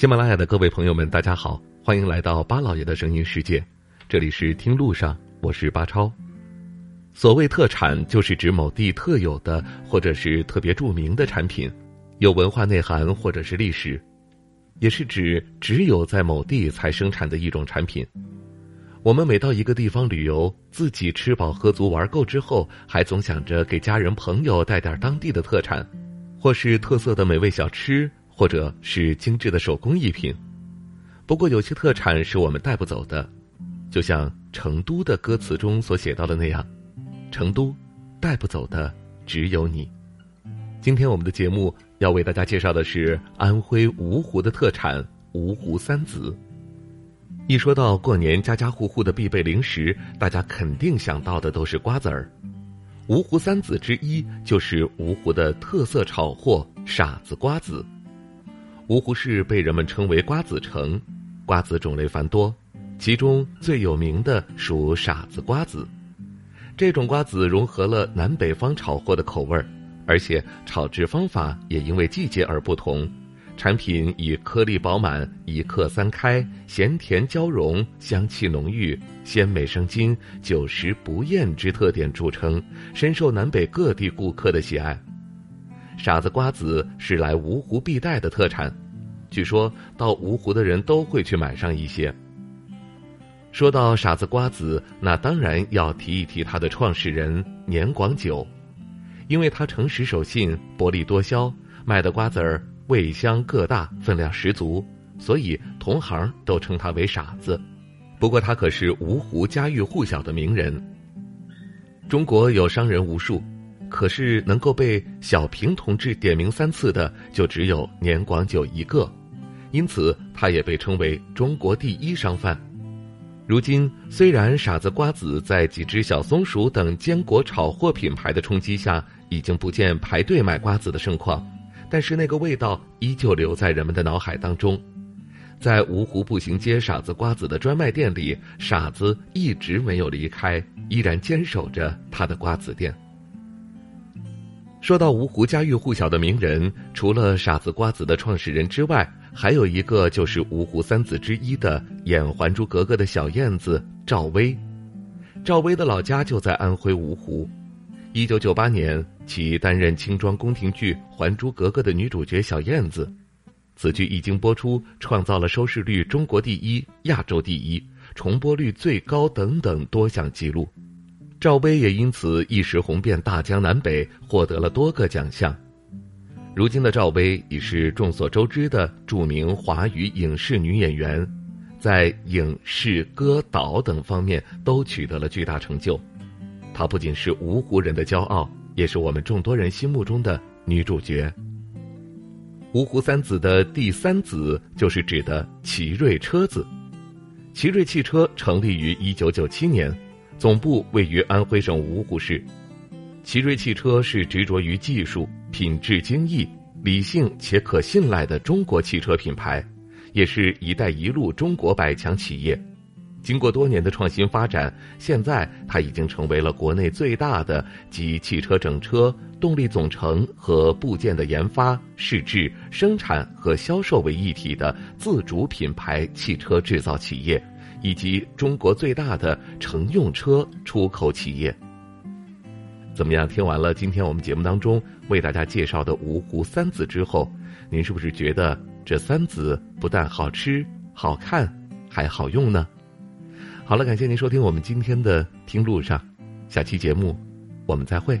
喜马拉雅的各位朋友们，大家好，欢迎来到巴老爷的声音世界。这里是听路上，我是巴超。所谓特产，就是指某地特有的或者是特别著名的产品，有文化内涵或者是历史，也是指只有在某地才生产的一种产品。我们每到一个地方旅游，自己吃饱喝足玩够之后，还总想着给家人朋友带点当地的特产，或是特色的美味小吃，或者是精致的手工艺品。不过有些特产是我们带不走的，就像《成都》的歌词中所写到的那样：“成都，带不走的只有你。”今天我们的节目要为大家介绍的是安徽芜湖的特产芜湖三子。一说到过年家家户户的必备零食，大家肯定想到的都是瓜子儿。芜湖三子之一就是芜湖的特色炒货傻子瓜子。芜湖市被人们称为瓜子城，瓜子种类繁多，其中最有名的属傻子瓜子。这种瓜子融合了南北方炒货的口味儿，而且炒制方法也因为季节而不同。产品以颗粒饱满、一克三开、咸甜交融、香气浓郁、鲜美生津、久食不厌之特点著称，深受南北各地顾客的喜爱。傻子瓜子是来芜湖必带的特产，据说到芜湖的人都会去买上一些。说到傻子瓜子，那当然要提一提它的创始人年广久，因为他诚实守信、薄利多销，卖的瓜子儿。味香个大，分量十足，所以同行都称他为傻子。不过他可是芜湖家喻户晓的名人。中国有商人无数，可是能够被小平同志点名三次的，就只有年广久一个，因此他也被称为中国第一商贩。如今，虽然傻子瓜子在几只小松鼠等坚果炒货品牌的冲击下，已经不见排队买瓜子的盛况。但是那个味道依旧留在人们的脑海当中，在芜湖步行街傻子瓜子的专卖店里，傻子一直没有离开，依然坚守着他的瓜子店。说到芜湖家喻户晓的名人，除了傻子瓜子的创始人之外，还有一个就是芜湖三子之一的演《还珠格格》的小燕子赵薇。赵薇的老家就在安徽芜湖。一九九八年，其担任轻装宫廷剧《还珠格格》的女主角小燕子。此剧一经播出，创造了收视率中国第一、亚洲第一、重播率最高等等多项纪录。赵薇也因此一时红遍大江南北，获得了多个奖项。如今的赵薇已是众所周知的著名华语影视女演员，在影视、歌、导等方面都取得了巨大成就。她不仅是芜湖人的骄傲，也是我们众多人心目中的女主角。芜湖三子的第三子就是指的奇瑞车子。奇瑞汽车成立于一九九七年，总部位于安徽省芜湖市。奇瑞汽车是执着于技术、品质精益、理性且可信赖的中国汽车品牌，也是一带一路中国百强企业。经过多年的创新发展，现在它已经成为了国内最大的集汽车整车、动力总成和部件的研发、试制、生产和销售为一体的自主品牌汽车制造企业，以及中国最大的乘用车出口企业。怎么样？听完了今天我们节目当中为大家介绍的芜湖三子之后，您是不是觉得这三子不但好吃、好看，还好用呢？好了，感谢您收听我们今天的听路上，下期节目我们再会。